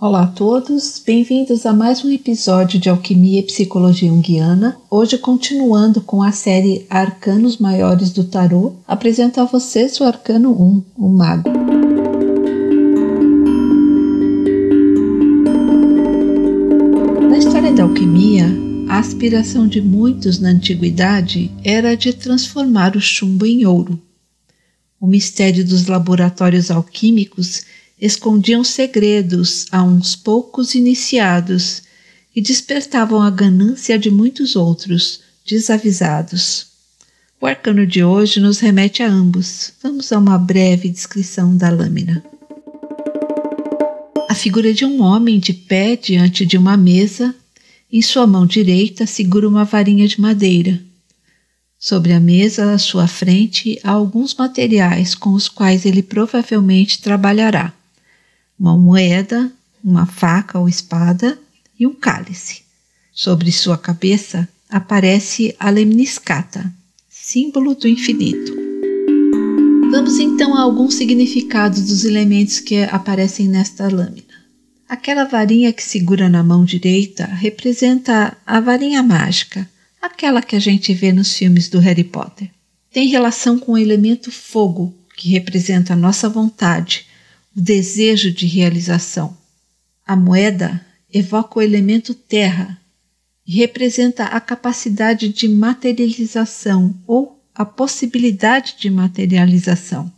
Olá a todos, bem-vindos a mais um episódio de Alquimia e Psicologia Junguiana. Hoje, continuando com a série Arcanos Maiores do Tarô, apresento a vocês o Arcano 1, o Mago. Na história da alquimia, a aspiração de muitos na antiguidade era de transformar o chumbo em ouro. O mistério dos laboratórios alquímicos escondiam segredos a uns poucos iniciados e despertavam a ganância de muitos outros, desavisados. O arcano de hoje nos remete a ambos. Vamos a uma breve descrição da lâmina. A figura de um homem de pé diante de uma mesa, em sua mão direita segura uma varinha de madeira. Sobre a mesa à sua frente há alguns materiais com os quais ele provavelmente trabalhará uma moeda, uma faca ou espada e um cálice. Sobre sua cabeça aparece a lemniscata, símbolo do infinito. Vamos então a alguns significados dos elementos que aparecem nesta lâmina. Aquela varinha que segura na mão direita representa a varinha mágica, aquela que a gente vê nos filmes do Harry Potter. Tem relação com o elemento fogo, que representa a nossa vontade, o desejo de realização. A moeda evoca o elemento terra e representa a capacidade de materialização ou a possibilidade de materialização.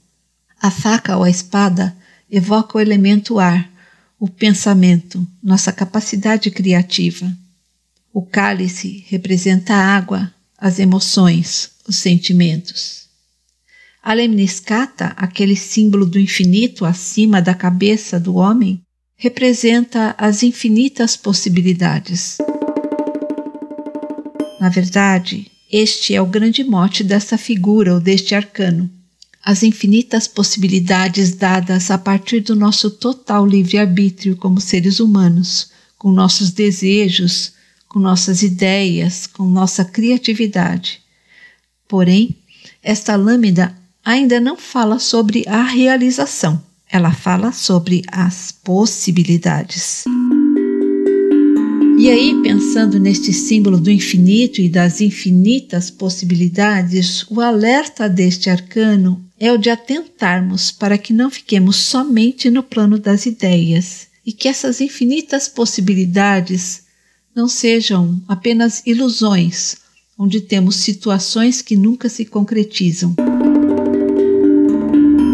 A faca ou a espada evoca o elemento ar, o pensamento, nossa capacidade criativa. O cálice representa a água, as emoções, os sentimentos. A lemniscata, aquele símbolo do infinito acima da cabeça do homem, representa as infinitas possibilidades. Na verdade, este é o grande mote dessa figura ou deste arcano. As infinitas possibilidades dadas a partir do nosso total livre-arbítrio como seres humanos, com nossos desejos, com nossas ideias, com nossa criatividade. Porém, esta lâmina ainda não fala sobre a realização, ela fala sobre as possibilidades. E aí, pensando neste símbolo do infinito e das infinitas possibilidades, o alerta deste arcano é o de atentarmos para que não fiquemos somente no plano das ideias e que essas infinitas possibilidades não sejam apenas ilusões, onde temos situações que nunca se concretizam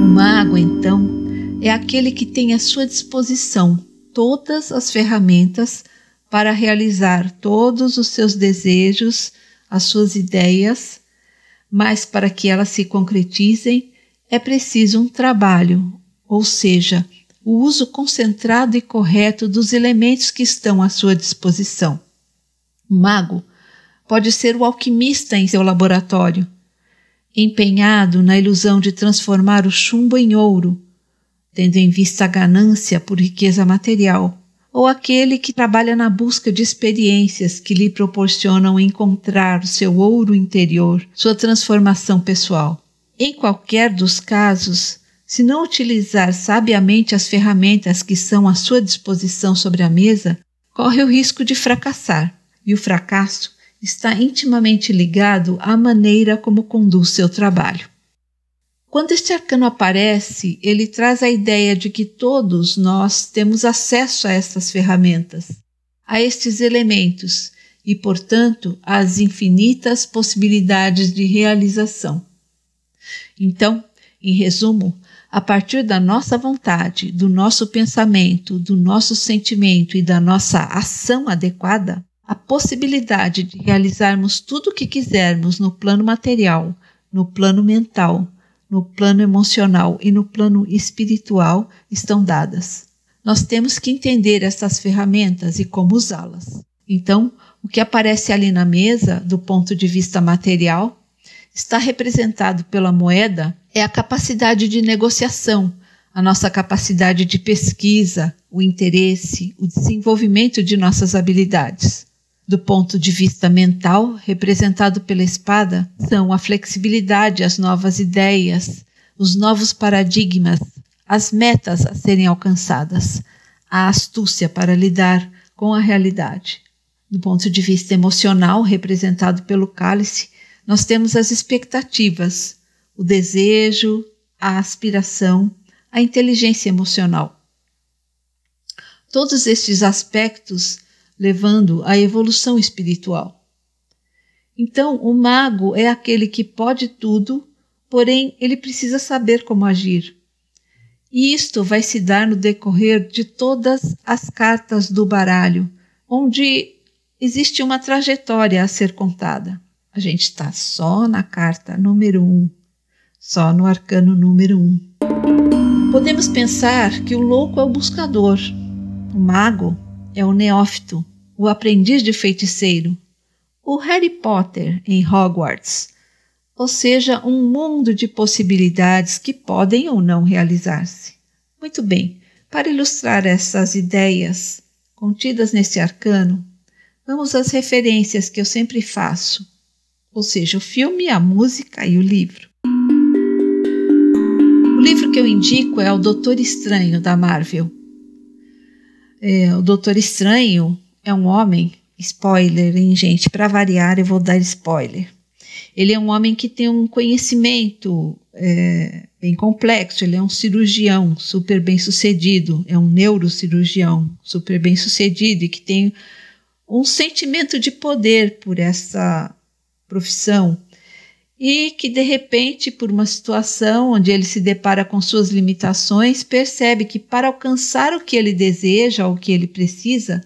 mago, então, é aquele que tem à sua disposição todas as ferramentas para realizar todos os seus desejos, as suas ideias, mas para que elas se concretizem é preciso um trabalho, ou seja, o uso concentrado e correto dos elementos que estão à sua disposição. O mago pode ser o alquimista em seu laboratório, empenhado na ilusão de transformar o chumbo em ouro, tendo em vista a ganância por riqueza material, ou aquele que trabalha na busca de experiências que lhe proporcionam encontrar o seu ouro interior, sua transformação pessoal. Em qualquer dos casos, se não utilizar sabiamente as ferramentas que são à sua disposição sobre a mesa, corre o risco de fracassar, e o fracasso está intimamente ligado à maneira como conduz seu trabalho. Quando este arcano aparece, ele traz a ideia de que todos nós temos acesso a estas ferramentas, a estes elementos e, portanto, às infinitas possibilidades de realização. Então, em resumo, a partir da nossa vontade, do nosso pensamento, do nosso sentimento e da nossa ação adequada, a possibilidade de realizarmos tudo o que quisermos no plano material, no plano mental, no plano emocional e no plano espiritual estão dadas. Nós temos que entender essas ferramentas e como usá-las. Então, o que aparece ali na mesa, do ponto de vista material, está representado pela moeda é a capacidade de negociação, a nossa capacidade de pesquisa, o interesse, o desenvolvimento de nossas habilidades do ponto de vista mental, representado pela espada, são a flexibilidade, as novas ideias, os novos paradigmas, as metas a serem alcançadas, a astúcia para lidar com a realidade. Do ponto de vista emocional, representado pelo cálice, nós temos as expectativas, o desejo, a aspiração, a inteligência emocional. Todos estes aspectos levando à evolução espiritual. Então, o mago é aquele que pode tudo, porém ele precisa saber como agir. E isto vai se dar no decorrer de todas as cartas do baralho, onde existe uma trajetória a ser contada. A gente está só na carta número um, só no arcano número um. Podemos pensar que o louco é o buscador, o mago é o neófito, o aprendiz de feiticeiro, o Harry Potter em Hogwarts, ou seja, um mundo de possibilidades que podem ou não realizar-se. Muito bem, para ilustrar essas ideias contidas nesse arcano, vamos às referências que eu sempre faço, ou seja, o filme, a música e o livro. O livro que eu indico é O Doutor Estranho, da Marvel. É, o Doutor Estranho é um homem, spoiler, hein, gente? Para variar, eu vou dar spoiler. Ele é um homem que tem um conhecimento é, bem complexo, ele é um cirurgião super bem sucedido, é um neurocirurgião super bem sucedido e que tem um sentimento de poder por essa profissão e que de repente, por uma situação onde ele se depara com suas limitações, percebe que para alcançar o que ele deseja ou o que ele precisa,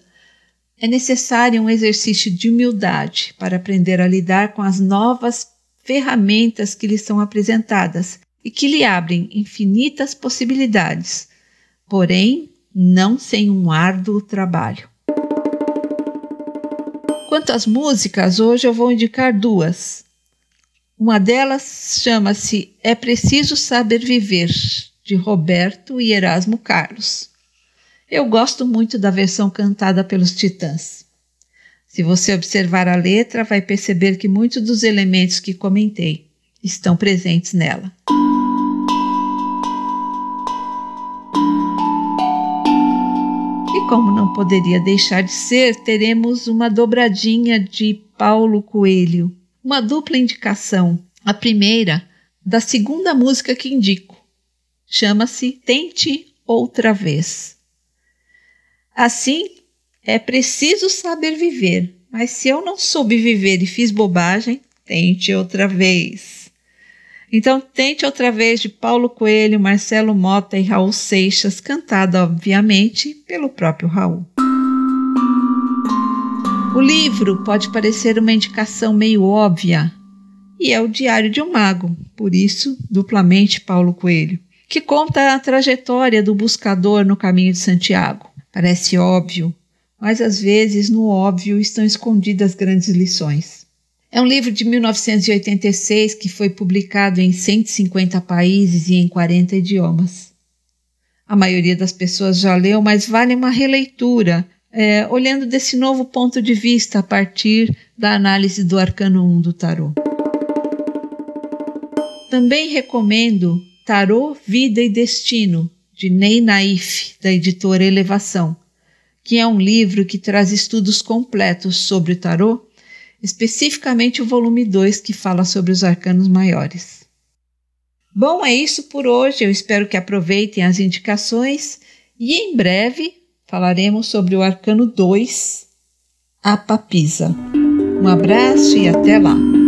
é necessário um exercício de humildade para aprender a lidar com as novas ferramentas que lhe são apresentadas e que lhe abrem infinitas possibilidades, porém não sem um árduo trabalho. Quanto às músicas, hoje eu vou indicar duas. Uma delas chama-se É Preciso Saber Viver, de Roberto e Erasmo Carlos. Eu gosto muito da versão cantada pelos Titãs. Se você observar a letra, vai perceber que muitos dos elementos que comentei estão presentes nela. E como não poderia deixar de ser, teremos uma dobradinha de Paulo Coelho uma dupla indicação. A primeira, da segunda música que indico, chama-se Tente Outra Vez. Assim, é preciso saber viver, mas se eu não soube viver e fiz bobagem, tente outra vez. Então, tente outra vez de Paulo Coelho, Marcelo Mota e Raul Seixas, cantada, obviamente, pelo próprio Raul. O livro pode parecer uma indicação meio óbvia, e é o Diário de um Mago, por isso, duplamente Paulo Coelho, que conta a trajetória do buscador no caminho de Santiago. Parece óbvio, mas às vezes no óbvio estão escondidas grandes lições. É um livro de 1986 que foi publicado em 150 países e em 40 idiomas. A maioria das pessoas já leu, mas vale uma releitura é, olhando desse novo ponto de vista a partir da análise do arcano 1 do tarô. Também recomendo Tarô, Vida e Destino, de Ney Naif, da editora Elevação, que é um livro que traz estudos completos sobre o tarô, especificamente o volume 2, que fala sobre os arcanos maiores. Bom, é isso por hoje. Eu espero que aproveitem as indicações e em breve falaremos sobre o arcano 2, a papisa. Um abraço e até lá!